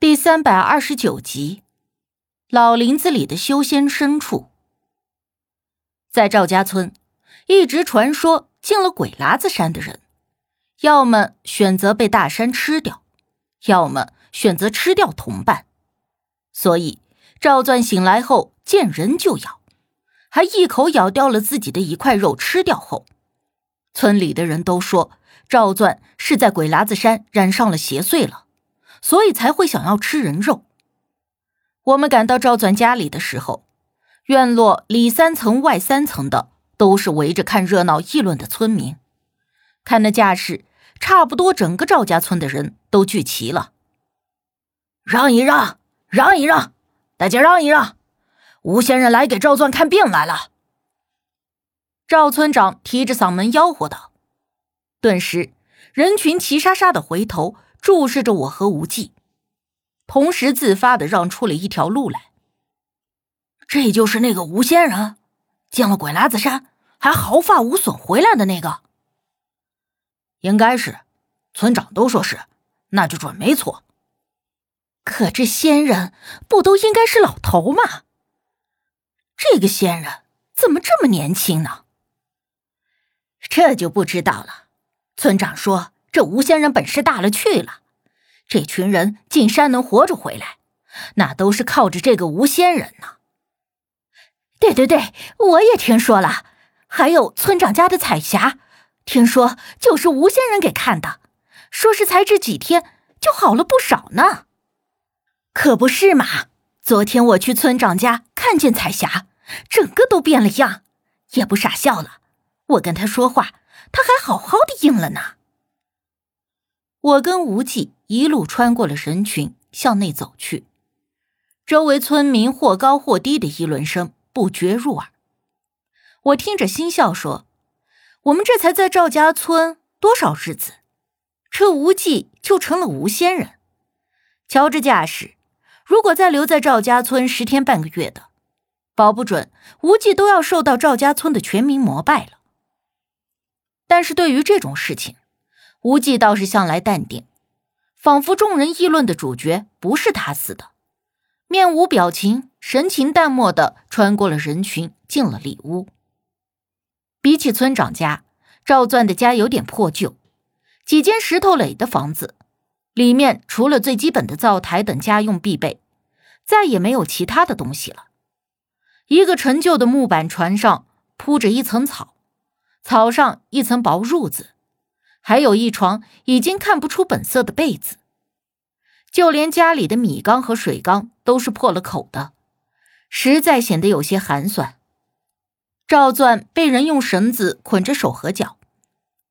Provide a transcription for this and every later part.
第三百二十九集，老林子里的修仙深处。在赵家村，一直传说进了鬼喇子山的人，要么选择被大山吃掉，要么选择吃掉同伴。所以赵钻醒来后见人就咬，还一口咬掉了自己的一块肉。吃掉后，村里的人都说赵钻是在鬼喇子山染上了邪祟了。所以才会想要吃人肉。我们赶到赵钻家里的时候，院落里三层外三层的都是围着看热闹议论的村民。看那架势，差不多整个赵家村的人都聚齐了。让一让，让一让，大家让一让！吴先生来给赵钻看病来了。赵村长提着嗓门吆喝道。顿时，人群齐沙沙的回头。注视着我和无忌，同时自发的让出了一条路来。这就是那个吴仙人，进了鬼喇子山还毫发无损回来的那个。应该是，村长都说是，那就准没错。可这仙人不都应该是老头吗？这个仙人怎么这么年轻呢？这就不知道了。村长说。这吴仙人本事大了去了，这群人进山能活着回来，那都是靠着这个吴仙人呢。对对对，我也听说了，还有村长家的彩霞，听说就是吴仙人给看的，说是才治几天就好了不少呢。可不是嘛，昨天我去村长家看见彩霞，整个都变了样，也不傻笑了。我跟他说话，他还好好的应了呢。我跟无忌一路穿过了人群，向内走去。周围村民或高或低的议论声不绝入耳。我听着心笑说：“我们这才在赵家村多少日子，这无忌就成了无仙人。瞧这架势，如果再留在赵家村十天半个月的，保不准无忌都要受到赵家村的全民膜拜了。但是对于这种事情，无忌倒是向来淡定，仿佛众人议论的主角不是他似的，面无表情，神情淡漠的穿过了人群，进了里屋。比起村长家，赵钻的家有点破旧，几间石头垒的房子，里面除了最基本的灶台等家用必备，再也没有其他的东西了。一个陈旧的木板船上铺着一层草，草上一层薄褥子。还有一床已经看不出本色的被子，就连家里的米缸和水缸都是破了口的，实在显得有些寒酸。赵钻被人用绳子捆着手和脚，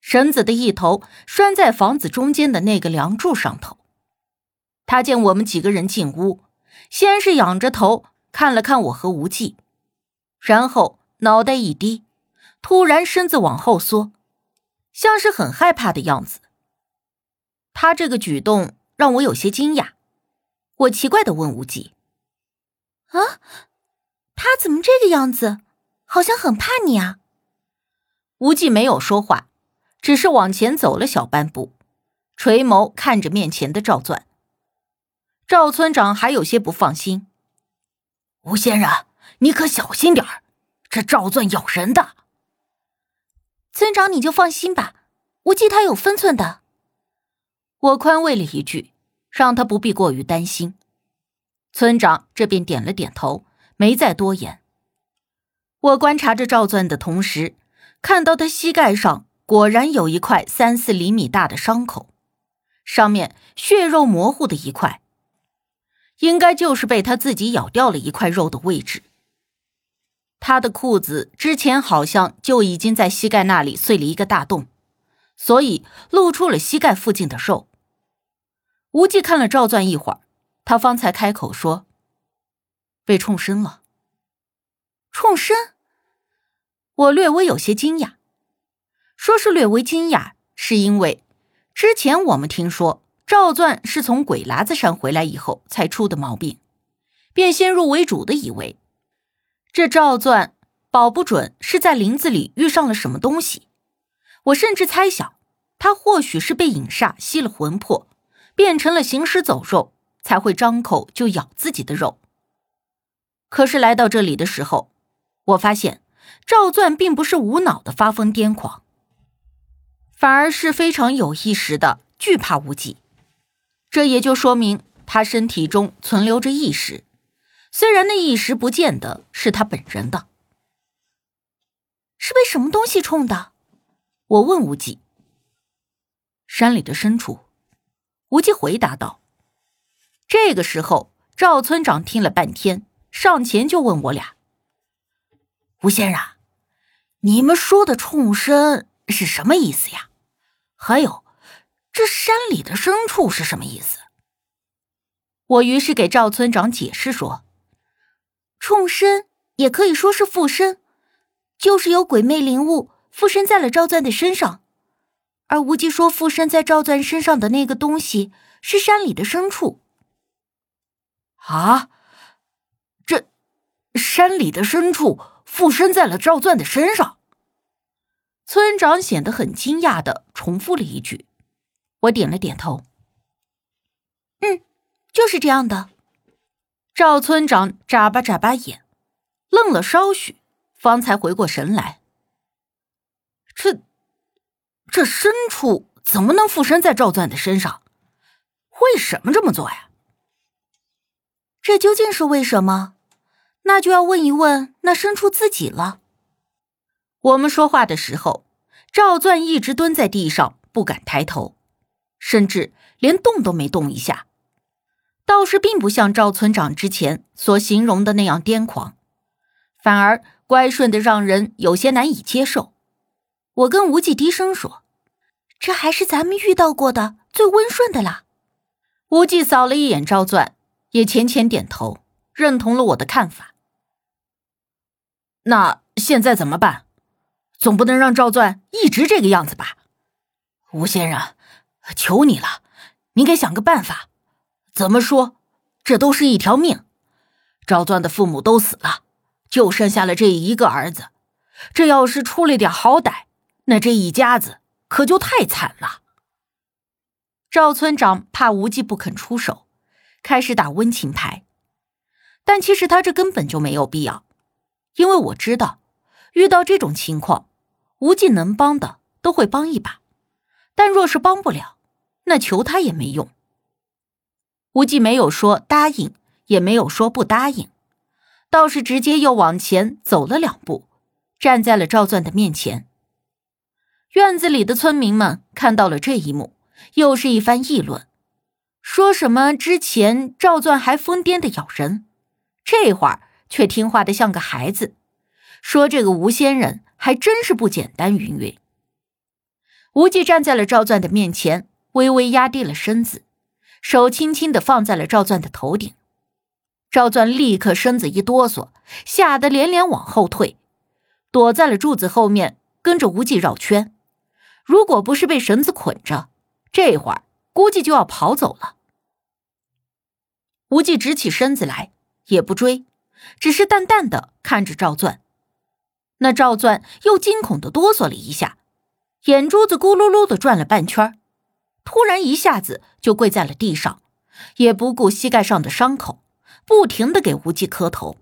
绳子的一头拴在房子中间的那个梁柱上头。他见我们几个人进屋，先是仰着头看了看我和无忌，然后脑袋一低，突然身子往后缩。像是很害怕的样子。他这个举动让我有些惊讶，我奇怪的问无忌：“啊，他怎么这个样子？好像很怕你啊？”无忌没有说话，只是往前走了小半步，垂眸看着面前的赵钻。赵村长还有些不放心：“吴先生，你可小心点儿，这赵钻咬人的。”村长，你就放心吧，无忌他有分寸的。我宽慰了一句，让他不必过于担心。村长这边点了点头，没再多言。我观察着赵钻的同时，看到他膝盖上果然有一块三四厘米大的伤口，上面血肉模糊的一块，应该就是被他自己咬掉了一块肉的位置。他的裤子之前好像就已经在膝盖那里碎了一个大洞，所以露出了膝盖附近的肉。无忌看了赵钻一会儿，他方才开口说：“被冲身了。”冲身？我略微有些惊讶。说是略微惊讶，是因为之前我们听说赵钻是从鬼喇子山回来以后才出的毛病，便先入为主的以为。这赵钻保不准是在林子里遇上了什么东西，我甚至猜想，他或许是被影煞吸了魂魄，变成了行尸走肉，才会张口就咬自己的肉。可是来到这里的时候，我发现赵钻并不是无脑的发疯癫狂，反而是非常有意识的惧怕无忌。这也就说明他身体中存留着意识，虽然那意识不见得是他本人的。是被什么东西冲的？我问无忌。山里的深处，无忌回答道。这个时候，赵村长听了半天，上前就问我俩：“吴先生，你们说的冲身是什么意思呀？还有，这山里的深处是什么意思？”我于是给赵村长解释说：“冲身也可以说是附身，就是有鬼魅灵物附身在了赵钻的身上，而无忌说附身在赵钻身上的那个东西是山里的牲畜。”啊！这山里的牲畜附身在了赵钻的身上。村长显得很惊讶的重复了一句，我点了点头。嗯，就是这样的。赵村长眨巴眨巴眼，愣了稍许，方才回过神来。这这深处怎么能附身在赵钻的身上？为什么这么做呀？这究竟是为什么？那就要问一问那深处自己了。我们说话的时候，赵钻一直蹲在地上，不敢抬头，甚至连动都没动一下，倒是并不像赵村长之前所形容的那样癫狂，反而乖顺的让人有些难以接受。我跟无忌低声说：“这还是咱们遇到过的最温顺的了。”无忌扫了一眼赵钻。也浅浅点头，认同了我的看法。那现在怎么办？总不能让赵钻一直这个样子吧？吴先生，求你了，你给想个办法。怎么说，这都是一条命。赵钻的父母都死了，就剩下了这一个儿子。这要是出了点好歹，那这一家子可就太惨了。赵村长怕无忌不肯出手。开始打温情牌，但其实他这根本就没有必要，因为我知道，遇到这种情况，无忌能帮的都会帮一把，但若是帮不了，那求他也没用。无忌没有说答应，也没有说不答应，倒是直接又往前走了两步，站在了赵钻的面前。院子里的村民们看到了这一幕，又是一番议论。说什么？之前赵钻还疯癫的咬人，这会儿却听话的像个孩子。说这个吴仙人还真是不简单。云云，无忌站在了赵钻的面前，微微压低了身子，手轻轻的放在了赵钻的头顶。赵钻立刻身子一哆嗦，吓得连连往后退，躲在了柱子后面，跟着无忌绕圈。如果不是被绳子捆着，这会儿估计就要跑走了。无忌直起身子来，也不追，只是淡淡的看着赵钻。那赵钻又惊恐的哆嗦了一下，眼珠子咕噜噜的转了半圈，突然一下子就跪在了地上，也不顾膝盖上的伤口，不停的给无忌磕头。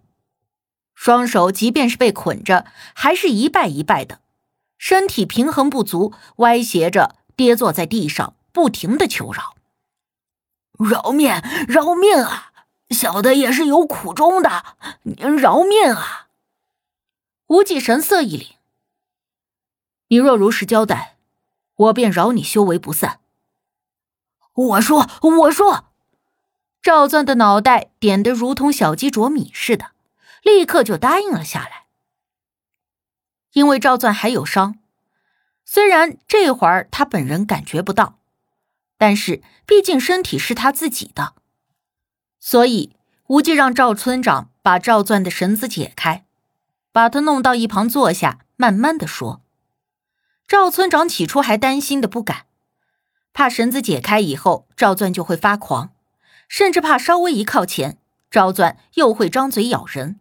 双手即便是被捆着，还是一拜一拜的，身体平衡不足，歪斜着跌坐在地上，不停的求饶。饶命！饶命啊！小的也是有苦衷的，您饶命啊！无忌神色一凛：“你若如实交代，我便饶你修为不散。”我说，我说，赵钻的脑袋点得如同小鸡啄米似的，立刻就答应了下来。因为赵钻还有伤，虽然这会儿他本人感觉不到。但是，毕竟身体是他自己的，所以无忌让赵村长把赵钻的绳子解开，把他弄到一旁坐下，慢慢的说。赵村长起初还担心的不敢，怕绳子解开以后赵钻就会发狂，甚至怕稍微一靠前，赵钻又会张嘴咬人。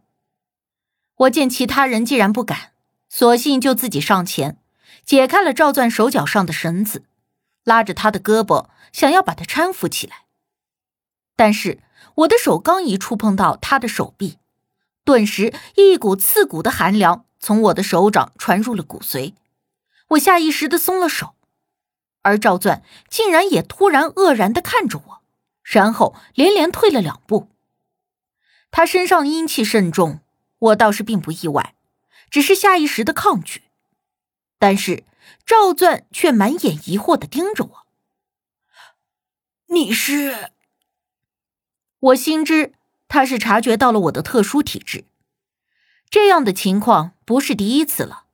我见其他人既然不敢，索性就自己上前，解开了赵钻手脚上的绳子。拉着他的胳膊，想要把他搀扶起来。但是我的手刚一触碰到他的手臂，顿时一股刺骨的寒凉从我的手掌传入了骨髓，我下意识的松了手，而赵钻竟然也突然愕然的看着我，然后连连退了两步。他身上阴气甚重，我倒是并不意外，只是下意识的抗拒。但是赵钻却满眼疑惑的盯着我。你是？我心知他是察觉到了我的特殊体质，这样的情况不是第一次了。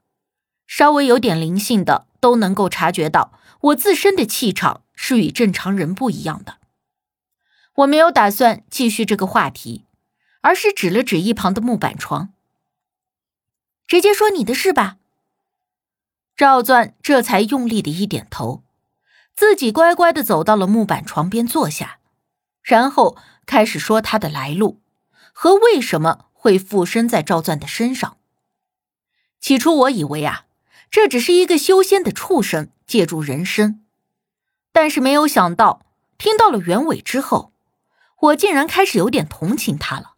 稍微有点灵性的都能够察觉到我自身的气场是与正常人不一样的。我没有打算继续这个话题，而是指了指一旁的木板床，直接说你的事吧。赵钻这才用力的一点头，自己乖乖的走到了木板床边坐下，然后开始说他的来路和为什么会附身在赵钻的身上。起初我以为啊，这只是一个修仙的畜生借助人身，但是没有想到听到了原委之后，我竟然开始有点同情他了。